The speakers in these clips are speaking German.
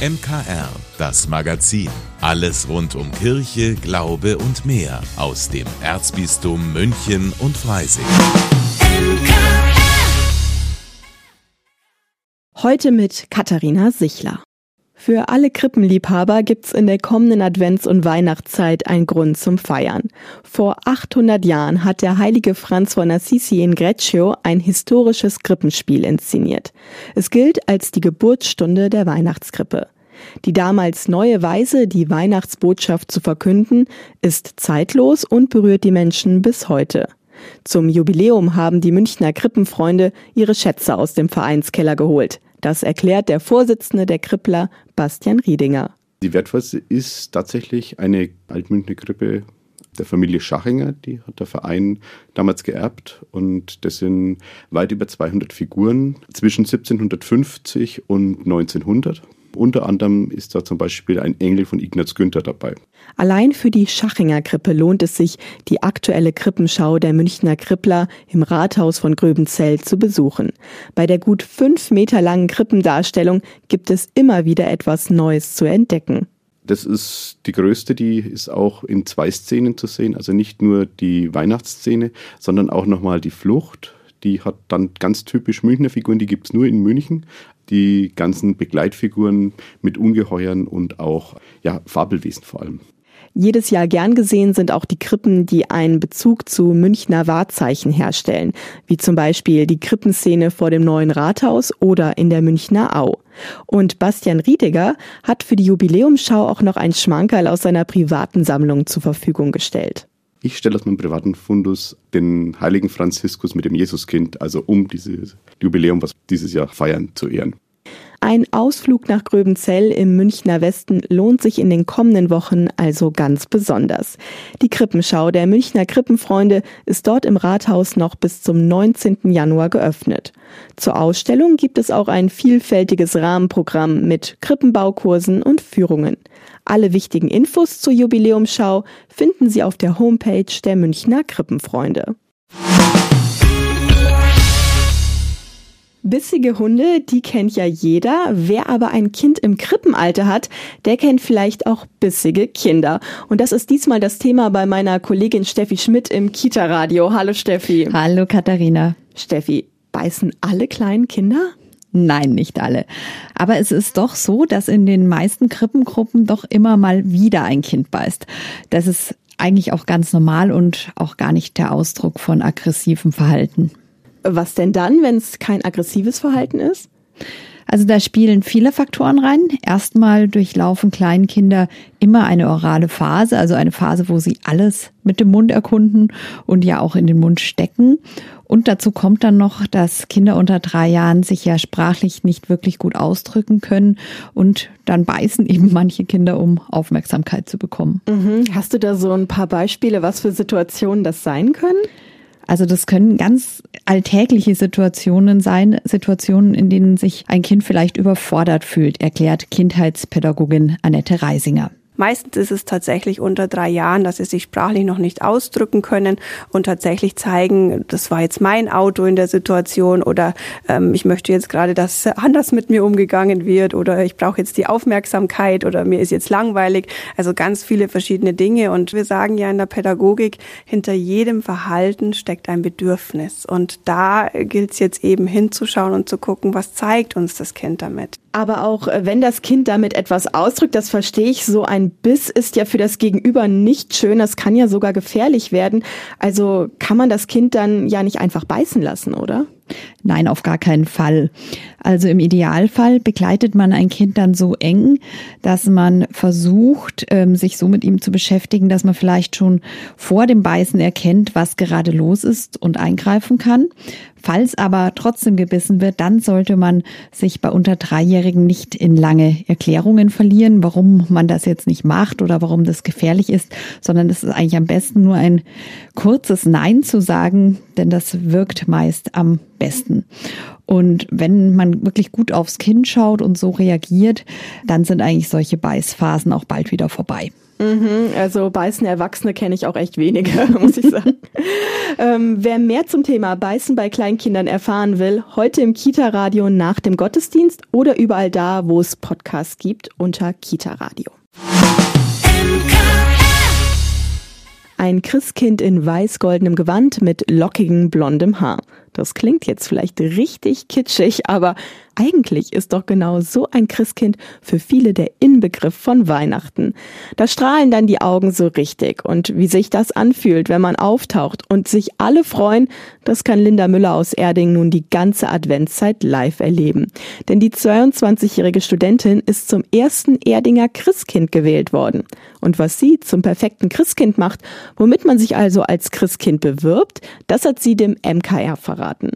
MKR, das Magazin. Alles rund um Kirche, Glaube und mehr aus dem Erzbistum München und Freising. Heute mit Katharina Sichler. Für alle Krippenliebhaber gibt's in der kommenden Advents- und Weihnachtszeit einen Grund zum Feiern. Vor 800 Jahren hat der heilige Franz von Assisi in Greccio ein historisches Krippenspiel inszeniert. Es gilt als die Geburtsstunde der Weihnachtskrippe. Die damals neue Weise, die Weihnachtsbotschaft zu verkünden, ist zeitlos und berührt die Menschen bis heute. Zum Jubiläum haben die Münchner Krippenfreunde ihre Schätze aus dem Vereinskeller geholt. Das erklärt der Vorsitzende der Krippler, Bastian Riedinger. Die wertvollste ist tatsächlich eine Altmünchner Krippe der Familie Schachinger. Die hat der Verein damals geerbt und das sind weit über 200 Figuren zwischen 1750 und 1900. Unter anderem ist da zum Beispiel ein Engel von Ignaz Günther dabei. Allein für die Schachinger Krippe lohnt es sich, die aktuelle Krippenschau der Münchner Krippler im Rathaus von Gröbenzell zu besuchen. Bei der gut fünf Meter langen Krippendarstellung gibt es immer wieder etwas Neues zu entdecken. Das ist die größte, die ist auch in zwei Szenen zu sehen. Also nicht nur die Weihnachtsszene, sondern auch nochmal die Flucht. Die hat dann ganz typisch Münchner Figuren, die gibt es nur in München die ganzen Begleitfiguren mit Ungeheuern und auch ja, Fabelwesen vor allem. Jedes Jahr gern gesehen sind auch die Krippen, die einen Bezug zu Münchner Wahrzeichen herstellen, wie zum Beispiel die Krippenszene vor dem neuen Rathaus oder in der Münchner Au. Und Bastian Riediger hat für die Jubiläumschau auch noch ein Schmankerl aus seiner privaten Sammlung zur Verfügung gestellt. Ich stelle aus meinem privaten Fundus den heiligen Franziskus mit dem Jesuskind, also um dieses Jubiläum, was dieses Jahr feiern, zu ehren. Ein Ausflug nach Gröbenzell im Münchner Westen lohnt sich in den kommenden Wochen also ganz besonders. Die Krippenschau der Münchner Krippenfreunde ist dort im Rathaus noch bis zum 19. Januar geöffnet. Zur Ausstellung gibt es auch ein vielfältiges Rahmenprogramm mit Krippenbaukursen und Führungen. Alle wichtigen Infos zur Jubiläumschau finden Sie auf der Homepage der Münchner Krippenfreunde. Bissige Hunde, die kennt ja jeder. Wer aber ein Kind im Krippenalter hat, der kennt vielleicht auch bissige Kinder. Und das ist diesmal das Thema bei meiner Kollegin Steffi Schmidt im Kita-Radio. Hallo Steffi. Hallo Katharina. Steffi, beißen alle kleinen Kinder? Nein, nicht alle. Aber es ist doch so, dass in den meisten Krippengruppen doch immer mal wieder ein Kind beißt. Das ist eigentlich auch ganz normal und auch gar nicht der Ausdruck von aggressivem Verhalten. Was denn dann, wenn es kein aggressives Verhalten ist? Also da spielen viele Faktoren rein. Erstmal durchlaufen Kleinkinder immer eine orale Phase, also eine Phase, wo sie alles mit dem Mund erkunden und ja auch in den Mund stecken. Und dazu kommt dann noch, dass Kinder unter drei Jahren sich ja sprachlich nicht wirklich gut ausdrücken können und dann beißen eben manche Kinder, um Aufmerksamkeit zu bekommen. Mhm. Hast du da so ein paar Beispiele, was für Situationen das sein können? Also das können ganz alltägliche Situationen sein, Situationen, in denen sich ein Kind vielleicht überfordert fühlt, erklärt Kindheitspädagogin Annette Reisinger. Meistens ist es tatsächlich unter drei Jahren, dass sie sich sprachlich noch nicht ausdrücken können und tatsächlich zeigen, das war jetzt mein Auto in der Situation oder ähm, ich möchte jetzt gerade, dass anders mit mir umgegangen wird oder ich brauche jetzt die Aufmerksamkeit oder mir ist jetzt langweilig. Also ganz viele verschiedene Dinge. Und wir sagen ja in der Pädagogik, hinter jedem Verhalten steckt ein Bedürfnis. Und da gilt es jetzt eben hinzuschauen und zu gucken, was zeigt uns das Kind damit. Aber auch äh, wenn das Kind damit etwas ausdrückt, das verstehe ich, so ein Biss ist ja für das Gegenüber nicht schön, das kann ja sogar gefährlich werden. Also kann man das Kind dann ja nicht einfach beißen lassen, oder? Nein, auf gar keinen Fall. Also im Idealfall begleitet man ein Kind dann so eng, dass man versucht, ähm, sich so mit ihm zu beschäftigen, dass man vielleicht schon vor dem Beißen erkennt, was gerade los ist und eingreifen kann. Falls aber trotzdem gebissen wird, dann sollte man sich bei unter Dreijährigen nicht in lange Erklärungen verlieren, warum man das jetzt nicht macht oder warum das gefährlich ist, sondern es ist eigentlich am besten nur ein kurzes Nein zu sagen, denn das wirkt meist am besten. Und wenn man wirklich gut aufs Kind schaut und so reagiert, dann sind eigentlich solche Beißphasen auch bald wieder vorbei. Mhm, also beißende Erwachsene kenne ich auch echt wenige, muss ich sagen. ähm, wer mehr zum Thema Beißen bei Kleinkindern erfahren will, heute im Kita-Radio nach dem Gottesdienst oder überall da, wo es Podcasts gibt, unter Kita-Radio. Ein Christkind in weiß-goldenem Gewand mit lockigem blondem Haar. Das klingt jetzt vielleicht richtig kitschig, aber eigentlich ist doch genau so ein Christkind für viele der Inbegriff von Weihnachten. Da strahlen dann die Augen so richtig und wie sich das anfühlt, wenn man auftaucht und sich alle freuen, das kann Linda Müller aus Erding nun die ganze Adventszeit live erleben. Denn die 22-jährige Studentin ist zum ersten Erdinger Christkind gewählt worden. Und was sie zum perfekten Christkind macht, womit man sich also als Christkind bewirbt, das hat sie dem MKR verraten.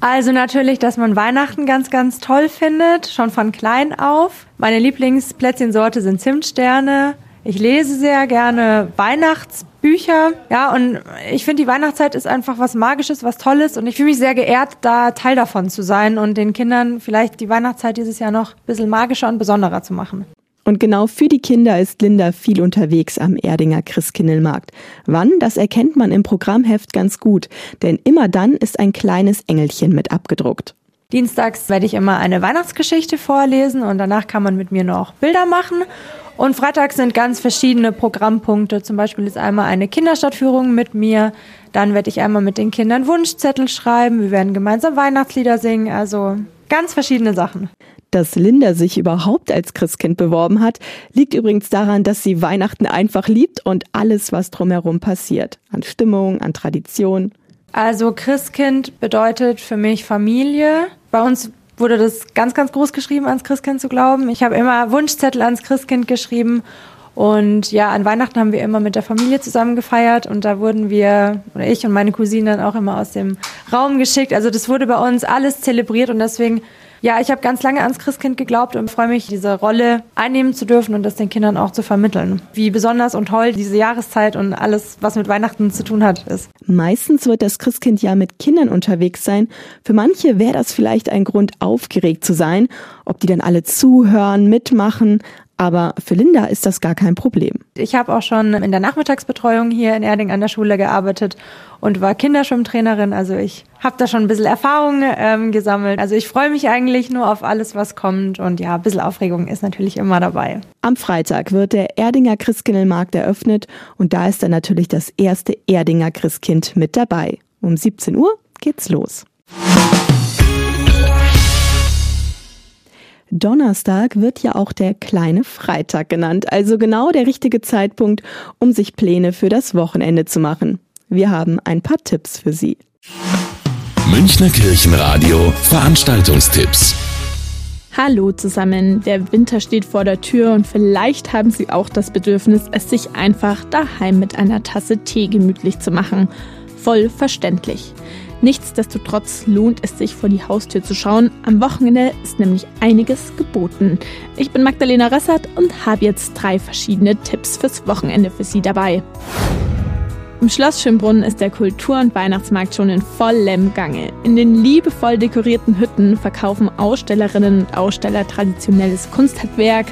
Also natürlich, dass man Weihnachten ganz, ganz toll findet, schon von klein auf. Meine Lieblingsplätzchensorte sind Zimtsterne. Ich lese sehr gerne Weihnachtsbücher. Ja, und ich finde, die Weihnachtszeit ist einfach was Magisches, was Tolles. Und ich fühle mich sehr geehrt, da Teil davon zu sein und den Kindern vielleicht die Weihnachtszeit dieses Jahr noch ein bisschen magischer und besonderer zu machen. Und genau für die Kinder ist Linda viel unterwegs am Erdinger Christkindlmarkt. Wann, das erkennt man im Programmheft ganz gut, denn immer dann ist ein kleines Engelchen mit abgedruckt. Dienstags werde ich immer eine Weihnachtsgeschichte vorlesen und danach kann man mit mir noch Bilder machen. Und freitags sind ganz verschiedene Programmpunkte. Zum Beispiel ist einmal eine Kinderstadtführung mit mir. Dann werde ich einmal mit den Kindern Wunschzettel schreiben. Wir werden gemeinsam Weihnachtslieder singen. Also ganz verschiedene Sachen. Dass Linda sich überhaupt als Christkind beworben hat, liegt übrigens daran, dass sie Weihnachten einfach liebt und alles, was drumherum passiert. An Stimmung, an Tradition. Also Christkind bedeutet für mich Familie. Bei uns wurde das ganz, ganz groß geschrieben, ans Christkind zu glauben. Ich habe immer Wunschzettel ans Christkind geschrieben. Und ja, an Weihnachten haben wir immer mit der Familie zusammen gefeiert und da wurden wir, oder ich und meine Cousine dann auch immer aus dem Raum geschickt. Also das wurde bei uns alles zelebriert und deswegen ja, ich habe ganz lange ans Christkind geglaubt und freue mich, diese Rolle einnehmen zu dürfen und das den Kindern auch zu vermitteln. Wie besonders und toll diese Jahreszeit und alles, was mit Weihnachten zu tun hat, ist. Meistens wird das Christkind ja mit Kindern unterwegs sein. Für manche wäre das vielleicht ein Grund, aufgeregt zu sein, ob die dann alle zuhören, mitmachen. Aber für Linda ist das gar kein Problem. Ich habe auch schon in der Nachmittagsbetreuung hier in Erding an der Schule gearbeitet und war Kinderschwimmtrainerin. Also ich habe da schon ein bisschen Erfahrung ähm, gesammelt. Also ich freue mich eigentlich nur auf alles, was kommt. Und ja, ein bisschen Aufregung ist natürlich immer dabei. Am Freitag wird der Erdinger Christkindlmarkt eröffnet und da ist dann natürlich das erste Erdinger Christkind mit dabei. Um 17 Uhr geht's los. Donnerstag wird ja auch der kleine Freitag genannt, also genau der richtige Zeitpunkt, um sich Pläne für das Wochenende zu machen. Wir haben ein paar Tipps für Sie. Münchner Kirchenradio Veranstaltungstipps. Hallo zusammen, der Winter steht vor der Tür und vielleicht haben Sie auch das Bedürfnis, es sich einfach daheim mit einer Tasse Tee gemütlich zu machen. Voll verständlich. Nichtsdestotrotz lohnt es sich vor die Haustür zu schauen. Am Wochenende ist nämlich einiges geboten. Ich bin Magdalena Ressert und habe jetzt drei verschiedene Tipps fürs Wochenende für Sie dabei. Im Schloss Schönbrunn ist der Kultur- und Weihnachtsmarkt schon in vollem Gange. In den liebevoll dekorierten Hütten verkaufen Ausstellerinnen und Aussteller traditionelles Kunsthandwerk,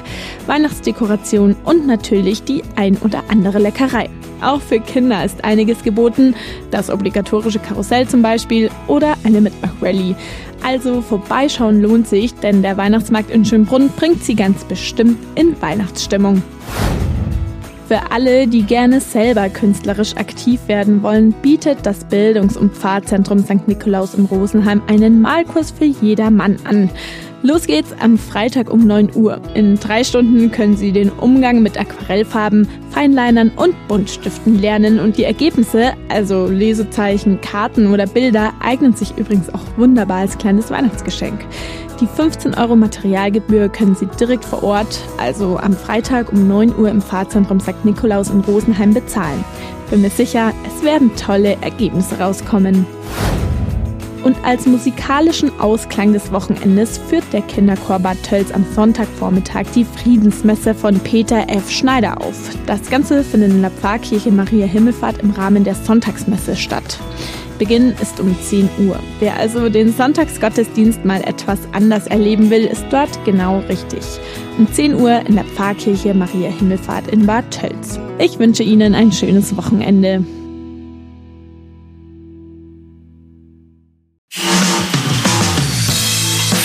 Weihnachtsdekoration und natürlich die ein oder andere Leckerei. Auch für Kinder ist einiges geboten, das obligatorische Karussell zum Beispiel oder eine Mitmach-Rallye. Also vorbeischauen lohnt sich, denn der Weihnachtsmarkt in Schönbrunn bringt sie ganz bestimmt in Weihnachtsstimmung. Für alle, die gerne selber künstlerisch aktiv werden wollen, bietet das Bildungs- und Pfarrzentrum St. Nikolaus in Rosenheim einen Malkurs für jedermann an. Los geht's am Freitag um 9 Uhr. In drei Stunden können Sie den Umgang mit Aquarellfarben, Feinlinern und Buntstiften lernen und die Ergebnisse, also Lesezeichen, Karten oder Bilder, eignen sich übrigens auch wunderbar als kleines Weihnachtsgeschenk. Die 15 Euro Materialgebühr können Sie direkt vor Ort, also am Freitag um 9 Uhr im Fahrzentrum St. Nikolaus in Rosenheim bezahlen. Bin mir sicher, es werden tolle Ergebnisse rauskommen. Und als musikalischen Ausklang des Wochenendes führt der Kinderchor Bad Tölz am Sonntagvormittag die Friedensmesse von Peter F. Schneider auf. Das Ganze findet in der Pfarrkirche Maria Himmelfahrt im Rahmen der Sonntagsmesse statt. Beginn ist um 10 Uhr. Wer also den Sonntagsgottesdienst mal etwas anders erleben will, ist dort genau richtig. Um 10 Uhr in der Pfarrkirche Maria Himmelfahrt in Bad Tölz. Ich wünsche Ihnen ein schönes Wochenende.